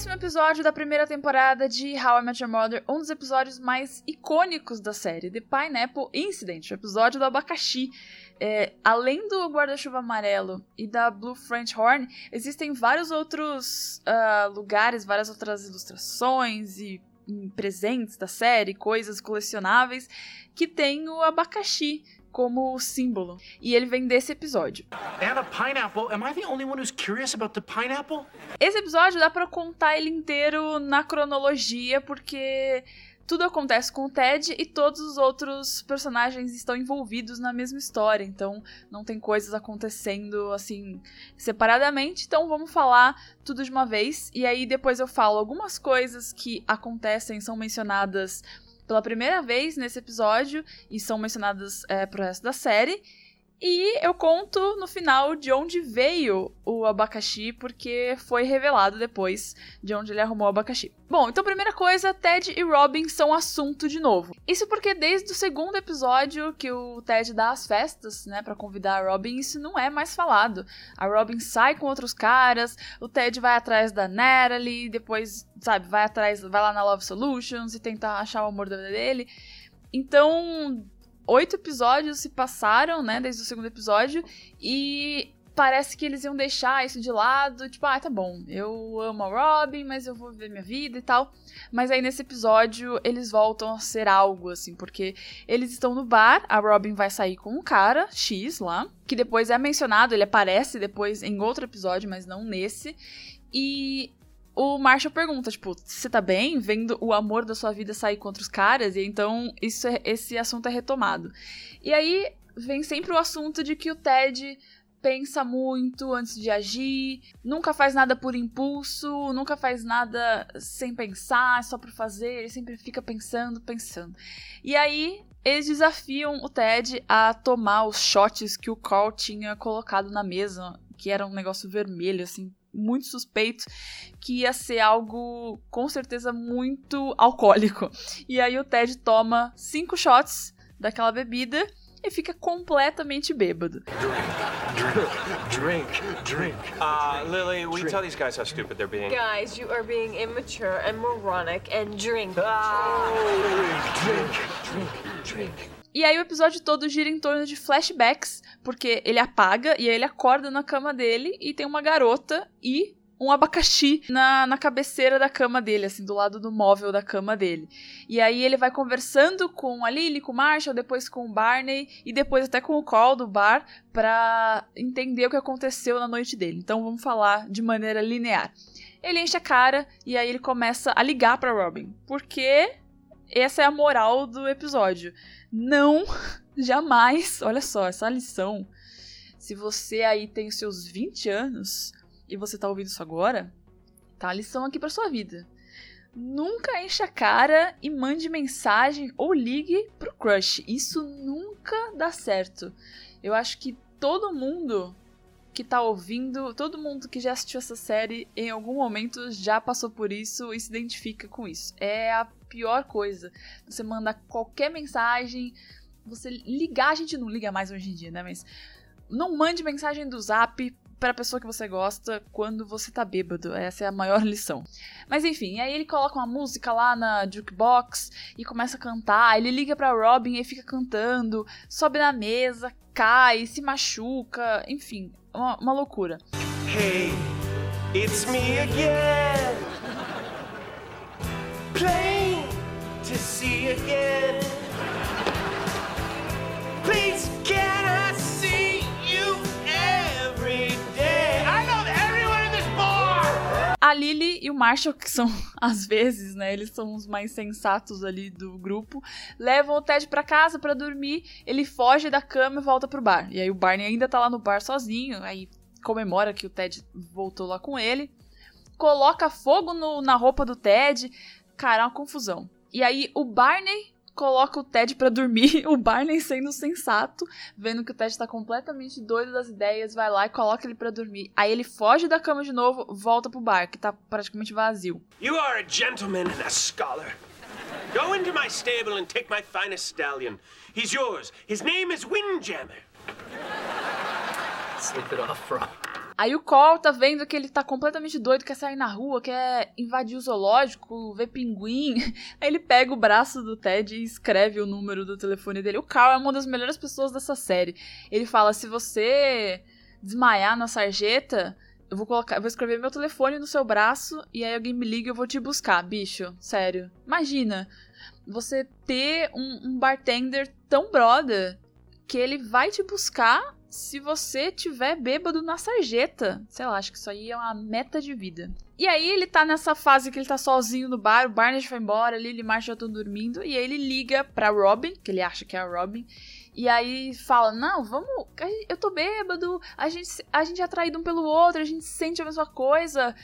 décimo episódio da primeira temporada de How I Met Your Mother, um dos episódios mais icônicos da série, The Pineapple Incident, o episódio do abacaxi. É, além do guarda-chuva amarelo e da Blue French Horn, existem vários outros uh, lugares, várias outras ilustrações e presentes da série, coisas colecionáveis, que tem o abacaxi como símbolo. E ele vem desse episódio. Esse episódio dá para contar ele inteiro na cronologia porque tudo acontece com o Ted e todos os outros personagens estão envolvidos na mesma história, então não tem coisas acontecendo assim separadamente. Então vamos falar tudo de uma vez e aí depois eu falo algumas coisas que acontecem, são mencionadas pela primeira vez nesse episódio e são mencionadas é, pro resto da série. E eu conto no final de onde veio o abacaxi, porque foi revelado depois de onde ele arrumou o abacaxi. Bom, então primeira coisa, Ted e Robin são assunto de novo. Isso porque desde o segundo episódio que o Ted dá as festas, né, para convidar a Robin, isso não é mais falado. A Robin sai com outros caras, o Ted vai atrás da Natalie, depois, sabe, vai atrás, vai lá na Love Solutions e tenta achar o amor dele. Então, oito episódios se passaram, né, desde o segundo episódio, e parece que eles iam deixar isso de lado, tipo, ah, tá bom, eu amo a Robin, mas eu vou viver minha vida e tal. Mas aí nesse episódio eles voltam a ser algo, assim, porque eles estão no bar, a Robin vai sair com um cara, X lá, que depois é mencionado, ele aparece depois em outro episódio, mas não nesse. E o Marshall pergunta, tipo, você tá bem vendo o amor da sua vida sair contra os caras? E então isso é, esse assunto é retomado. E aí vem sempre o assunto de que o Ted pensa muito antes de agir, nunca faz nada por impulso, nunca faz nada sem pensar, só por fazer, ele sempre fica pensando, pensando. E aí eles desafiam o Ted a tomar os shots que o Carl tinha colocado na mesa, que era um negócio vermelho, assim, muito suspeito que ia ser algo com certeza muito alcoólico. E aí o Ted toma cinco shots daquela bebida e fica completamente bêbado. Drink, drink, drink. Uh, Lily, will you tell these guys how stupid they're being? Guys, you are being immature and moronic and drink. Ah, drink, drink, drink. E aí o episódio todo gira em torno de flashbacks, porque ele apaga e aí ele acorda na cama dele e tem uma garota e um abacaxi na, na cabeceira da cama dele, assim, do lado do móvel da cama dele. E aí ele vai conversando com a Lily, com o Marshall, depois com o Barney e depois até com o Call do bar pra entender o que aconteceu na noite dele. Então vamos falar de maneira linear. Ele enche a cara e aí ele começa a ligar para Robin, porque essa é a moral do episódio. Não, jamais, olha só, essa lição. Se você aí tem os seus 20 anos e você tá ouvindo isso agora, tá a lição aqui pra sua vida. Nunca encha a cara e mande mensagem ou ligue pro crush. Isso nunca dá certo. Eu acho que todo mundo que tá ouvindo, todo mundo que já assistiu essa série em algum momento já passou por isso e se identifica com isso. É a pior coisa. Você manda qualquer mensagem, você ligar, a gente não liga mais hoje em dia, né? Mas não mande mensagem do zap para pessoa que você gosta quando você tá bêbado. Essa é a maior lição. Mas enfim, aí ele coloca uma música lá na jukebox e começa a cantar. Ele liga para Robin e fica cantando, sobe na mesa, cai, se machuca, enfim, uma, uma loucura. Hey, it's me again. Plain to see again. Please Lily e o Marshall, que são às vezes, né, eles são os mais sensatos ali do grupo, levam o Ted para casa para dormir, ele foge da cama e volta pro bar. E aí o Barney ainda tá lá no bar sozinho, aí comemora que o Ted voltou lá com ele, coloca fogo no, na roupa do Ted, cara, é uma confusão. E aí o Barney coloca o Ted para dormir, o Barney sendo sensato, vendo que o Ted tá completamente doido das ideias, vai lá e coloca ele para dormir. Aí ele foge da cama de novo, volta pro bar, que tá praticamente vazio. You are a gentleman and a scholar. Go into my stable and take my finest stallion. He's yours. His name is Windjammer. Sleep it off, bro. Aí o Cole tá vendo que ele tá completamente doido, quer sair na rua, quer invadir o zoológico, ver pinguim. Aí ele pega o braço do Ted e escreve o número do telefone dele. O Carl é uma das melhores pessoas dessa série. Ele fala: se você desmaiar na sarjeta, eu vou colocar, eu vou escrever meu telefone no seu braço e aí alguém me liga e eu vou te buscar, bicho. Sério. Imagina você ter um, um bartender tão brother que ele vai te buscar se você tiver bêbado na sarjeta. Sei lá, acho que isso aí é uma meta de vida. E aí ele tá nessa fase que ele tá sozinho no bar, o Barney foi embora, Lily e Marshall já estão dormindo, e aí ele liga pra Robin, que ele acha que é a Robin, e aí fala, não, vamos, eu tô bêbado, a gente, a gente é atraído um pelo outro, a gente sente a mesma coisa,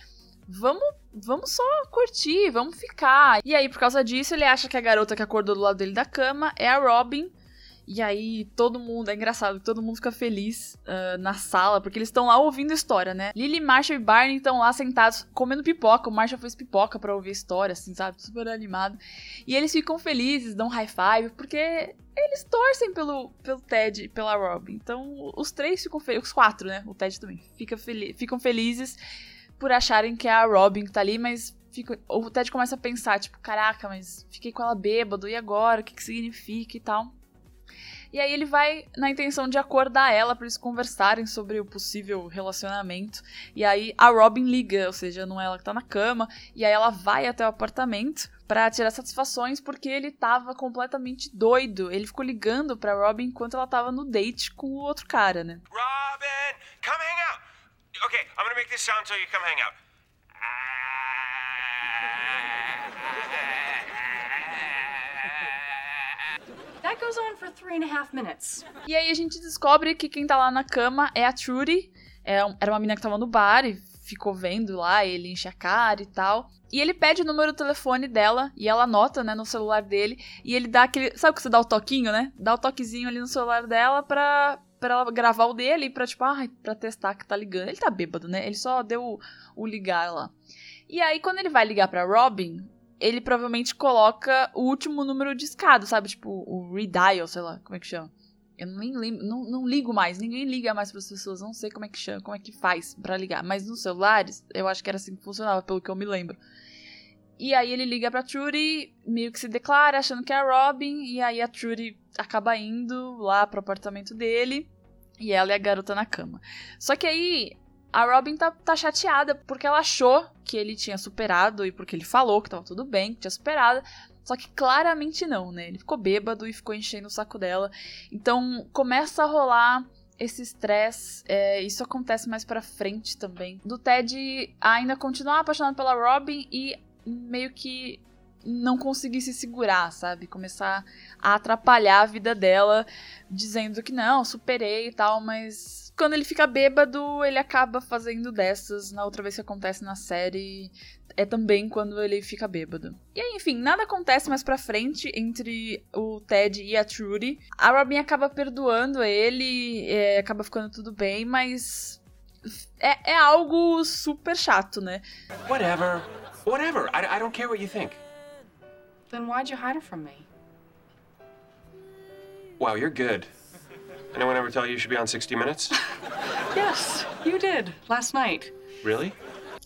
vamos, vamos só curtir, vamos ficar. E aí, por causa disso, ele acha que a garota que acordou do lado dele da cama é a Robin, e aí todo mundo, é engraçado, todo mundo fica feliz uh, na sala, porque eles estão lá ouvindo história, né? Lily, Marshall e Barney estão lá sentados comendo pipoca. O Marshall fez pipoca para ouvir história, assim, sabe? Super animado. E eles ficam felizes, dão high five, porque eles torcem pelo, pelo Ted e pela Robin. Então os três ficam felizes, os quatro, né? O Ted também, fica fel ficam felizes por acharem que é a Robin que tá ali, mas o Ted começa a pensar, tipo, caraca, mas fiquei com ela bêbado, e agora? O que, que significa e tal? E aí ele vai na intenção de acordar ela para eles conversarem sobre o possível relacionamento. E aí a Robin liga, ou seja, não é ela que tá na cama, e aí ela vai até o apartamento para tirar satisfações porque ele tava completamente doido. Ele ficou ligando para Robin enquanto ela tava no date com o outro cara, né? Robin, come hang out. Okay, I'm gonna make this sound so you come hang out. That goes on for three and a half minutes. E aí a gente descobre que quem tá lá na cama é a Trudy. É, era uma menina que tava no bar e ficou vendo lá, ele enche a cara e tal. E ele pede o número do telefone dela e ela anota, né, no celular dele. E ele dá aquele. Sabe que você dá o toquinho, né? Dá o toquezinho ali no celular dela pra, pra ela gravar o dele pra, tipo, ah, pra testar que tá ligando. Ele tá bêbado, né? Ele só deu o, o ligar lá. E aí, quando ele vai ligar pra Robin, ele provavelmente coloca o último número discado, sabe? Tipo, o redial, sei lá, como é que chama. Eu nem lembro, não, não ligo mais, ninguém liga mais para as pessoas, não sei como é que chama, como é que faz para ligar. Mas nos celulares, eu acho que era assim que funcionava, pelo que eu me lembro. E aí ele liga pra Trudy, meio que se declara, achando que é a Robin, e aí a Trudy acaba indo lá pro apartamento dele, e ela é a garota na cama. Só que aí a Robin tá, tá chateada porque ela achou que ele tinha superado e porque ele falou que tava tudo bem, que tinha superado. Só que claramente não, né? Ele ficou bêbado e ficou enchendo o saco dela. Então começa a rolar esse estresse. É, isso acontece mais pra frente também. Do Ted ainda continuar apaixonado pela Robin e meio que não conseguir se segurar, sabe? Começar a atrapalhar a vida dela, dizendo que não, superei e tal, mas quando ele fica bêbado, ele acaba fazendo dessas. Na outra vez que acontece na série, é também quando ele fica bêbado. E aí, enfim, nada acontece mais pra frente entre o Ted e a Trudy. A Robin acaba perdoando ele, é, acaba ficando tudo bem, mas. É, é, algo super chato, né? Whatever. Whatever. I, I don't care what you think. Then why'd you hide it from me? Wow, you're good. Anyone ever tell you you should be on 60 Minutes? yes, you did, last night. Really?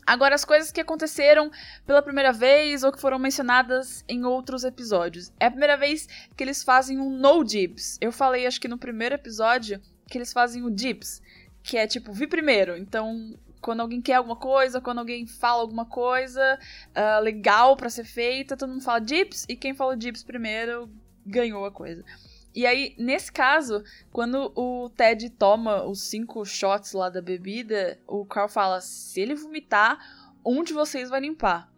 Agora, as coisas que aconteceram pela primeira vez ou que foram mencionadas em outros episódios. É a primeira vez que eles fazem um no dibs. Eu falei, acho que no primeiro episódio, que eles fazem o dibs, que é tipo, vi primeiro. Então, quando alguém quer alguma coisa, quando alguém fala alguma coisa uh, legal para ser feita, todo mundo fala dibs, e quem falou dibs primeiro ganhou a coisa. E aí, nesse caso, quando o Ted toma os cinco shots lá da bebida, o Carl fala: se ele vomitar, um de vocês vai limpar.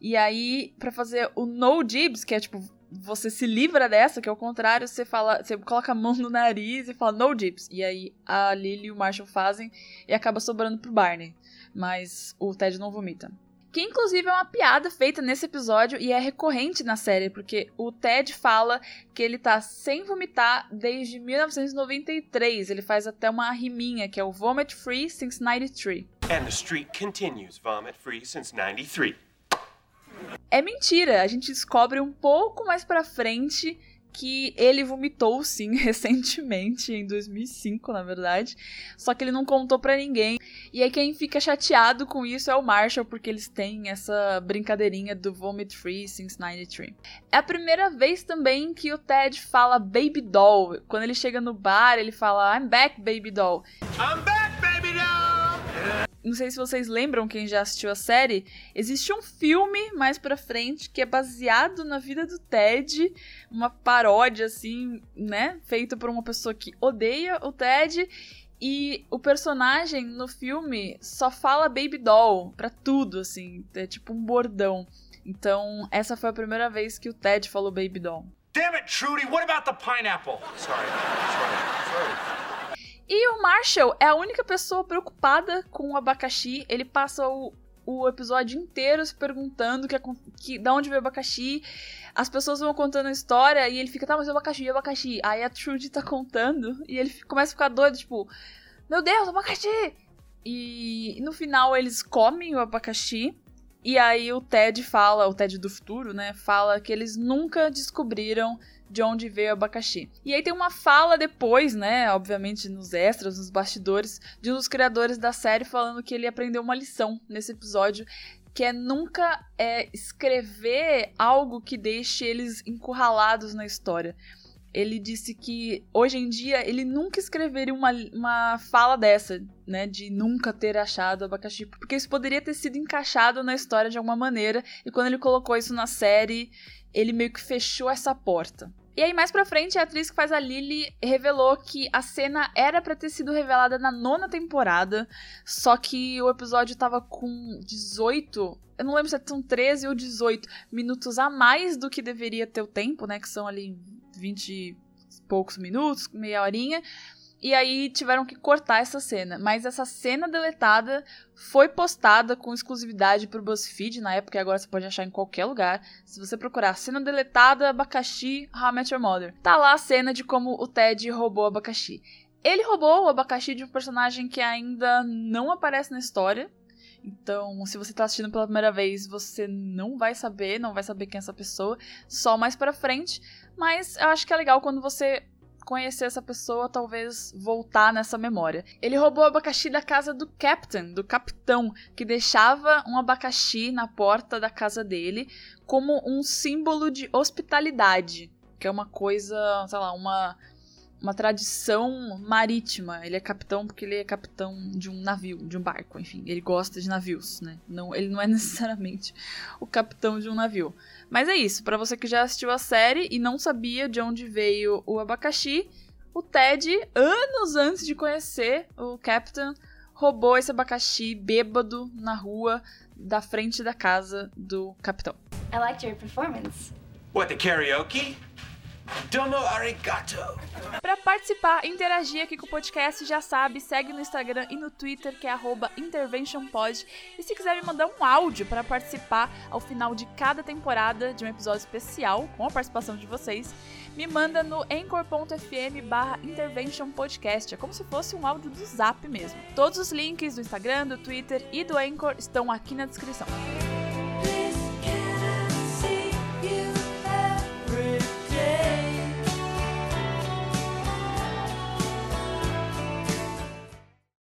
E aí, para fazer o no dibs, que é tipo, você se livra dessa, que é o contrário, você fala, você coloca a mão no nariz e fala no dibs. E aí a Lily e o Marshall fazem e acaba sobrando pro Barney. Mas o Ted não vomita. Que inclusive é uma piada feita nesse episódio e é recorrente na série, porque o Ted fala que ele tá sem vomitar desde 1993. Ele faz até uma riminha, que é o Vomit Free since 93. And the streak continues, vomit free since 93. É mentira, a gente descobre um pouco mais pra frente que ele vomitou sim recentemente, em 2005, na verdade. Só que ele não contou para ninguém. E aí quem fica chateado com isso é o Marshall, porque eles têm essa brincadeirinha do Vomit Free since 93. É a primeira vez também que o Ted fala Baby Doll. Quando ele chega no bar, ele fala I'm back, Baby Doll. I'm back! Não sei se vocês lembram, quem já assistiu a série, existe um filme mais pra frente que é baseado na vida do Ted, uma paródia, assim, né? Feita por uma pessoa que odeia o Ted. E o personagem no filme só fala baby doll pra tudo, assim. É tipo um bordão. Então, essa foi a primeira vez que o Ted falou baby doll. Damn it, Trudy, what about the pineapple? Sorry, sorry, sorry. Marshall é a única pessoa preocupada com o abacaxi. Ele passa o, o episódio inteiro se perguntando que, que, de onde veio o abacaxi. As pessoas vão contando a história e ele fica, tá, mas o abacaxi, o abacaxi. Aí a Trudy tá contando e ele começa a ficar doido, tipo, meu Deus, abacaxi! E no final eles comem o abacaxi. E aí o Ted fala, o Ted do futuro, né? Fala que eles nunca descobriram de onde veio o abacaxi. E aí tem uma fala depois, né, obviamente nos extras, nos bastidores, de um dos criadores da série falando que ele aprendeu uma lição nesse episódio, que é nunca é, escrever algo que deixe eles encurralados na história. Ele disse que hoje em dia ele nunca escreveria uma, uma fala dessa, né? De nunca ter achado abacaxi. Porque isso poderia ter sido encaixado na história de alguma maneira. E quando ele colocou isso na série, ele meio que fechou essa porta. E aí, mais pra frente, a atriz que faz a Lily revelou que a cena era para ter sido revelada na nona temporada, só que o episódio tava com 18. Eu não lembro se são 13 ou 18 minutos a mais do que deveria ter o tempo, né? Que são ali 20 e poucos minutos, meia horinha. E aí tiveram que cortar essa cena. Mas essa cena deletada foi postada com exclusividade pro BuzzFeed na época e agora você pode achar em qualquer lugar. Se você procurar cena deletada, abacaxi, How I Met Your Mother. Tá lá a cena de como o Ted roubou o abacaxi. Ele roubou o abacaxi de um personagem que ainda não aparece na história. Então, se você tá assistindo pela primeira vez, você não vai saber, não vai saber quem é essa pessoa, só mais pra frente. Mas eu acho que é legal quando você conhecer essa pessoa, talvez voltar nessa memória. Ele roubou o abacaxi da casa do Captain, do capitão, que deixava um abacaxi na porta da casa dele como um símbolo de hospitalidade, que é uma coisa, sei lá, uma uma tradição marítima. Ele é capitão porque ele é capitão de um navio, de um barco, enfim, ele gosta de navios, né? Não, ele não é necessariamente o capitão de um navio. Mas é isso, para você que já assistiu a série e não sabia de onde veio o abacaxi, o Ted, anos antes de conhecer o Captain, roubou esse abacaxi bêbado na rua da frente da casa do capitão. I liked your performance. What, the karaoke? Domo arigato. Para participar, interagir aqui com o podcast, já sabe, segue no Instagram e no Twitter, que é interventionpod. E se quiser me mandar um áudio para participar ao final de cada temporada de um episódio especial, com a participação de vocês, me manda no anchor.fm barra interventionpodcast. É como se fosse um áudio do Zap mesmo. Todos os links do Instagram, do Twitter e do Anchor estão aqui na descrição.